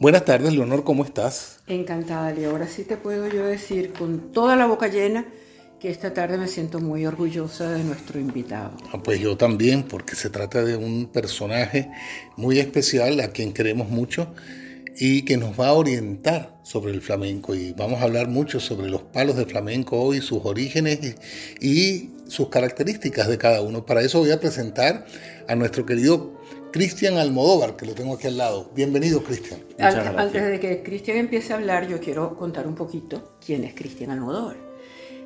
Buenas tardes, Leonor, ¿cómo estás? Encantada, Leo. Ahora sí te puedo yo decir con toda la boca llena que esta tarde me siento muy orgullosa de nuestro invitado. Ah, pues yo también, porque se trata de un personaje muy especial a quien queremos mucho y que nos va a orientar sobre el flamenco. Y vamos a hablar mucho sobre los palos de flamenco hoy, sus orígenes y sus características de cada uno. Para eso voy a presentar a nuestro querido Cristian Almodóvar, que lo tengo aquí al lado. Bienvenido, Cristian. Antes, de que Cristian empiece a hablar, yo quiero contar un poquito quién es Cristian Almodóvar.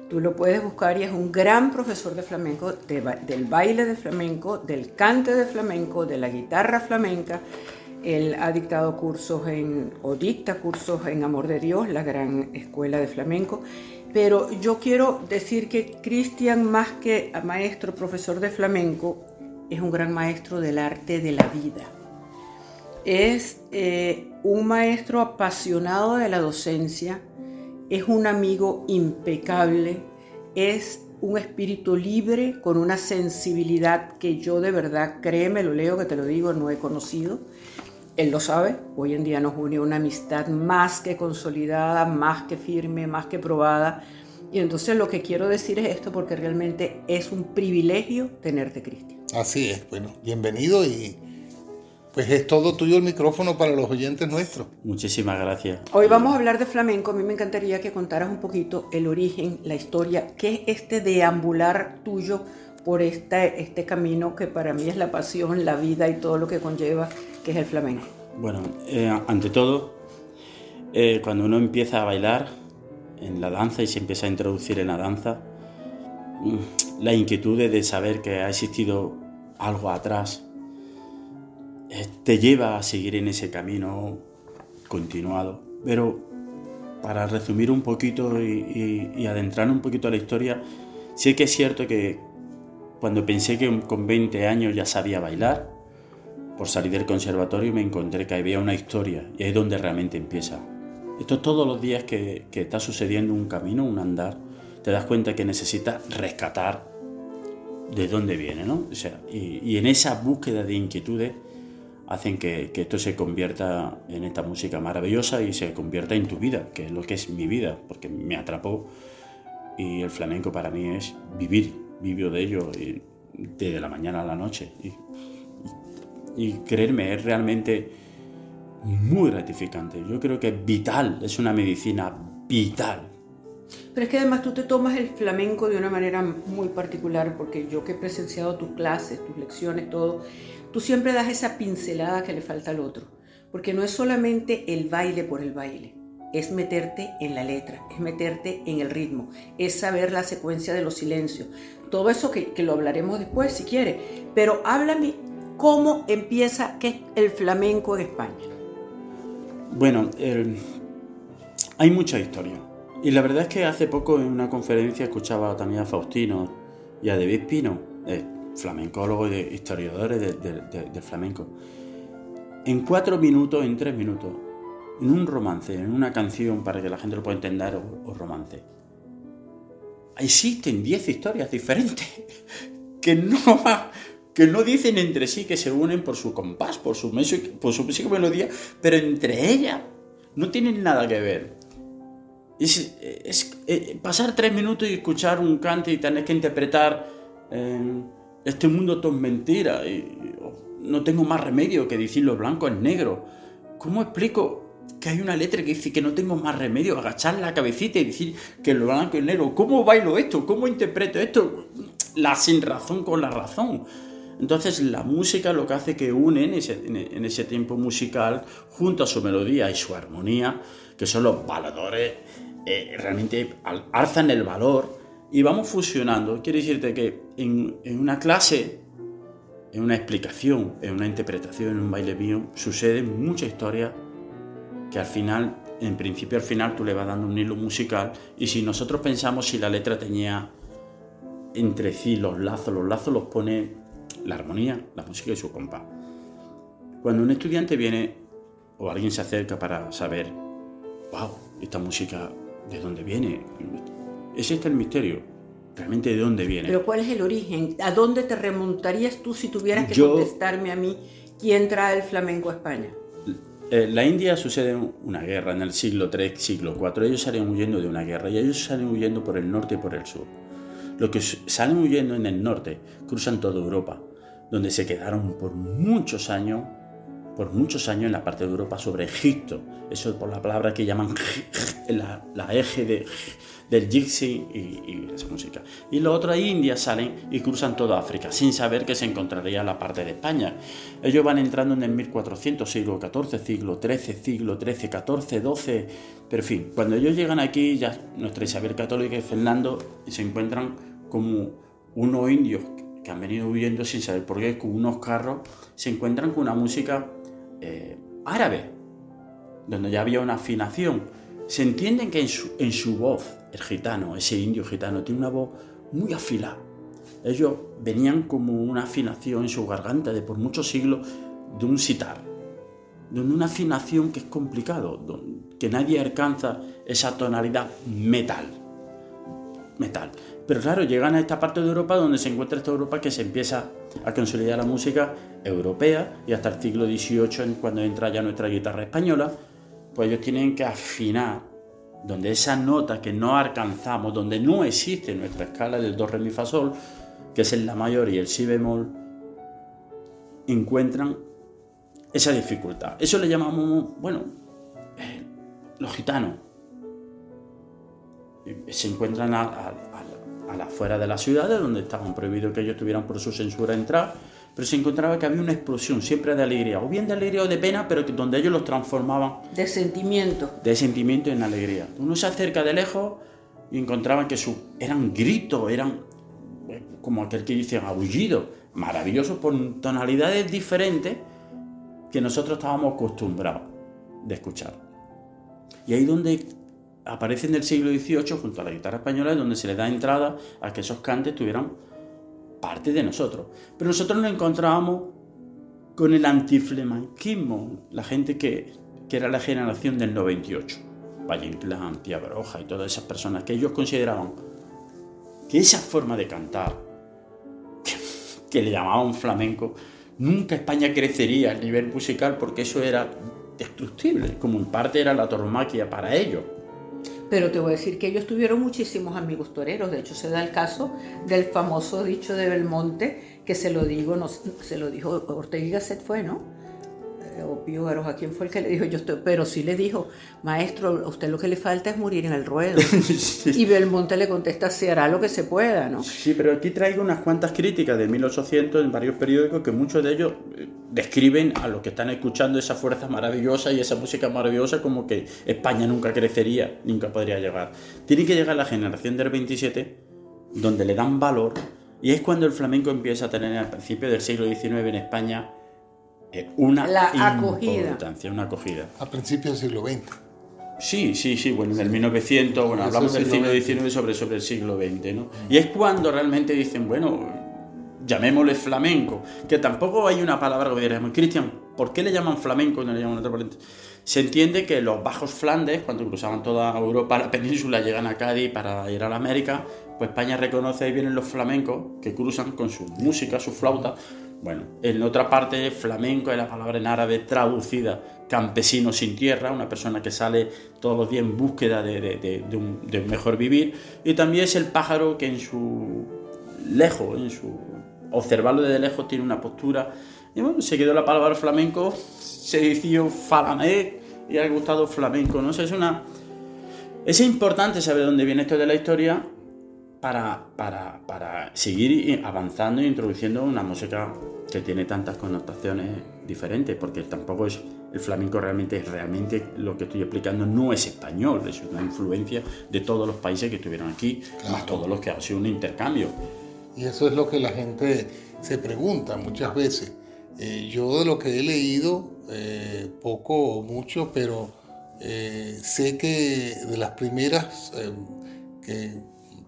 Tú lo puedes buscar y es un gran profesor de flamenco, del baile de flamenco, del cante de flamenco, de la guitarra flamenca. Él ha dictado cursos en, o dicta cursos en Amor de Dios, la gran escuela de flamenco. Pero yo quiero decir que Cristian, más que maestro, profesor de flamenco, es un gran maestro del arte de la vida. Es eh, un maestro apasionado de la docencia, es un amigo impecable, es un espíritu libre con una sensibilidad que yo de verdad, créeme, lo leo, que te lo digo, no he conocido. Él lo sabe, hoy en día nos une una amistad más que consolidada, más que firme, más que probada. Y entonces lo que quiero decir es esto porque realmente es un privilegio tenerte, Cristian. Así es, bueno, bienvenido y pues es todo tuyo el micrófono para los oyentes nuestros. Muchísimas gracias. Hoy vamos a hablar de flamenco. A mí me encantaría que contaras un poquito el origen, la historia, qué es este deambular tuyo por este, este camino que para mí es la pasión, la vida y todo lo que conlleva, que es el flamenco. Bueno, eh, ante todo, eh, cuando uno empieza a bailar en la danza y se empieza a introducir en la danza, mm, la inquietud de saber que ha existido algo atrás, eh, te lleva a seguir en ese camino continuado. Pero para resumir un poquito y, adentrar un poquito a la historia, sí que es cierto que cuando pensé que con 20 años ya sabía bailar, por salir del conservatorio me encontré que había una historia y ahí es donde realmente empieza. Esto todos los días que, que está sucediendo un camino, un andar, te das cuenta que necesitas rescatar de dónde viene, ¿no? O sea, y, en esa búsqueda de inquietudes hacen que, esto se convierta en esta música maravillosa y se convierta en tu vida, que es lo que es mi vida, porque me atrapó y el flamenco para mí es vivir, vivo de ello y, de la mañana a la noche. Y, y, creerme, es realmente muy gratificante. Yo creo que es vital, es una medicina vital pero es que además tú te tomas el flamenco de una manera muy particular, porque yo que he presenciado tus clases, tus lecciones, todo, tú siempre das esa pincelada que le falta al otro, porque no es solamente el baile por el baile, es meterte en la letra, es meterte en el ritmo, es saber la secuencia de los silencios, todo eso que, lo hablaremos después si quiere, pero háblame cómo empieza que es el flamenco en España. Bueno, hay mucha historia. Y la verdad es que hace poco en una conferencia escuchaba también a Faustino y a David Pino, eh, flamencólogos y historiadores del flamenco. En cuatro minutos, en tres minutos, en un romance, en una canción para que la gente lo pueda entender o, romance, existen diez historias diferentes que no, que no dicen entre sí, que se unen por su compás, por su, por su música melodía, pero entre ellas no tienen nada que ver. Es, eh, pasar tres minutos y escuchar un cante y tener que interpretar eh, este mundo todo es mentira y, no tengo más remedio que decir lo blanco es negro. ¿Cómo explico que hay una letra que dice que no tengo más remedio agachar la cabecita y decir que lo blanco es negro? ¿Cómo bailo esto? ¿Cómo interpreto esto? La sin razón con la razón. Entonces la música lo que hace que une en ese, en ese tiempo musical junto a su melodía y su armonía, que son los baladores eh, realmente alzan el valor y vamos fusionando. Quiere decirte que en, una clase, en una explicación, en una interpretación, en un baile mío, suceden muchas historias que al final, en principio al final, tú le vas dando un hilo musical y si nosotros pensamos si la letra tenía entre sí los lazos, los lazos los pone la armonía, la música y su compás. Cuando un estudiante viene o alguien se acerca para saber, wow, esta música ¿De dónde viene? Es el misterio. Realmente de dónde viene. Pero ¿cuál es el origen? ¿A dónde te remontarías tú si tuvieras que contestarme a mí quién trae el flamenco a España? eh, la India sucede una guerra en el siglo III, siglo IV. Ellos salen huyendo de una guerra y ellos salen huyendo por el norte y por el sur. Los que salen huyendo en el norte cruzan toda Europa, donde se quedaron por muchos años, por muchos años en la parte de Europa sobre Egipto. Eso por la palabra que llaman la, la eje de del gypsy y, esa música. Y los otros indias salen y cruzan toda África sin saber que se encontraría la parte de España. Ellos van entrando en el 1400, siglo XIV, siglo XIII, siglo XIII, XIV, XII, pero en fin, cuando ellos llegan aquí, ya nuestra Isabel Católica y Fernando se encuentran como unos indios que han venido huyendo sin saber por qué, con unos carros, se encuentran con una música eh, árabe, donde ya había una afinación. Se entienden que en su, en su voz el gitano, ese indio gitano, tiene una voz muy afilada. Ellos venían como una afinación en su garganta de por muchos siglos de un sitar, de una afinación que es complicado, que nadie alcanza esa tonalidad metal. Metal. Pero claro, llegan a esta parte de Europa donde se encuentra esta Europa que se empieza a consolidar la música europea y hasta el siglo XVIII, cuando entra ya nuestra guitarra española, pues ellos tienen que afinar donde esa nota que no alcanzamos, donde no existe nuestra escala del do, re, mi, fa, sol, que es el la mayor y el si bemol, encuentran esa dificultad. Eso le llamamos, bueno, eh, los gitanos. Se encuentran a, a, la afuera de la ciudad, donde estaban prohibidos que ellos tuvieran por su censura entrar, pero se encontraba que había una explosión siempre de alegría, o bien de alegría o de pena, pero que donde ellos los transformaban. De sentimiento. De sentimiento en alegría. Uno se acerca de lejos y encontraban que su, eran gritos, eran como aquel que dice aullido, maravillosos por tonalidades diferentes que nosotros estábamos acostumbrados de escuchar. Y ahí donde aparece en el siglo XVIII, junto a la guitarra española, es donde se le da entrada a que esos cantes tuvieran parte de nosotros. Pero nosotros nos encontrábamos con el antiflemanquismo, la gente que, que era la generación del 98, Valle Inclán, Tía Broja y todas esas personas que ellos consideraban que esa forma de cantar, que, le llamaban flamenco, nunca España crecería a nivel musical porque eso era destructible, como en parte era la toromaquia para ellos. Pero te voy a decir que ellos tuvieron muchísimos amigos toreros. De hecho, se da el caso del famoso dicho de Belmonte, que se lo digo, no, se lo dijo Ortega y Gasset fue, ¿no? O Pío ¿a quién fue el que le dijo? Yo estoy, pero sí le dijo, maestro, a usted lo que le falta es morir en el ruedo. Y Belmonte le contesta, se hará lo que se pueda, ¿no? Sí, pero aquí traigo unas cuantas críticas de 1800 en varios periódicos que muchos de ellos eh, describen a los que están escuchando esa fuerza maravillosa y esa música maravillosa como que España nunca crecería, nunca podría llegar. Tiene que llegar la generación del 27 donde le dan valor y es cuando el flamenco empieza a tener al principio del siglo XIX en España una la acogida. una acogida. A principios del siglo XX. Sí, sí, sí, bueno, en el 1900, bueno, hablamos del siglo XIX sobre, sobre el siglo XX, ¿no? Y es cuando realmente dicen, bueno, llamémosle flamenco, que tampoco hay una palabra que diríamos, Cristian, ¿por qué le llaman flamenco y no le llaman otra palabra? Se entiende que los bajos Flandes, cuando cruzaban toda Europa, la península, llegan a Cádiz para ir a la América, pues España reconoce ahí vienen los flamencos que cruzan con su música, su flauta, bueno, en otra parte, flamenco es la palabra en árabe traducida campesino sin tierra, una persona que sale todos los días en búsqueda de, un, mejor vivir. Y también es el pájaro que en su lejos, en su observarlo desde lejos, tiene una postura. Y bueno, se quedó la palabra flamenco, se dijo falamé y ha gustado flamenco. ¿no? es una. Es importante saber dónde viene esto de la historia para, para, para seguir avanzando e introduciendo una música que tiene tantas connotaciones diferentes, porque tampoco es el flamenco realmente, realmente lo que estoy explicando no es español, es una influencia de todos los países que estuvieron aquí, más todos los que ha sido un intercambio. Y eso es lo que la gente se pregunta muchas veces. Eh, yo de lo que he leído, eh, poco o mucho, pero eh, sé que de las primeras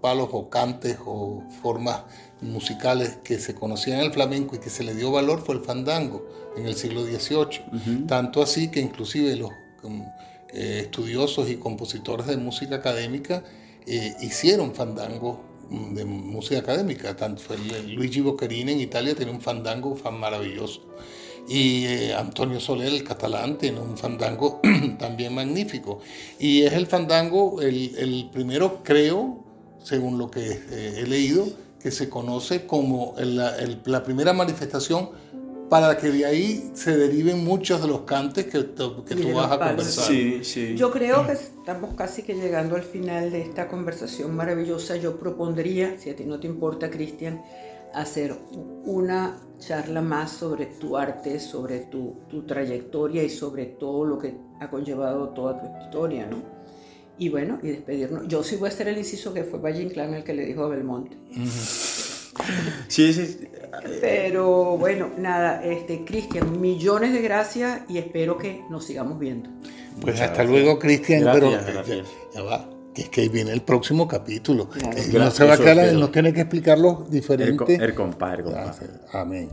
palos o cantes o formas musicales que se conocían en el flamenco y que se le dio valor fue el fandango en el siglo XVIII. Tanto así que inclusive los eh, estudiosos y compositores de música académica eh, hicieron fandango mm, de música académica. Tanto Luigi Boccherini en Italia tiene un fandango fan maravilloso. y eh, Antonio Soler, el catalán, tiene un fandango también magnífico. Y es el fandango, el, el primero, creo, según lo que eh, he leído, que se conoce como el- el- la primera manifestación para que de ahí se deriven muchos de los cantes que, tú- que tú vas a conversar. Sí, sí. Yo creo que estamos casi que llegando al final de esta conversación maravillosa. Yo propondría, si a ti no te importa, Cristian, hacer una charla más sobre tu arte, sobre tu, tu trayectoria y sobre todo lo que ha conllevado toda tu historia, ¿no? Y bueno, y despedirnos. Yo sí voy a hacer el inciso que fue Valle Inclán el que le dijo a Belmonte. Sí, sí. Pero bueno, nada, este, Cristian, millones de gracias y espero que nos sigamos viendo. Pues Muchas hasta gracias. luego, Cristian. Pero Gracias, gracias. Ya, ya va, que es que ahí viene el próximo capítulo. Claro. Eh, no se va a quedar, nos tiene que explicarlo El, diferente. co- el el compa. Amén.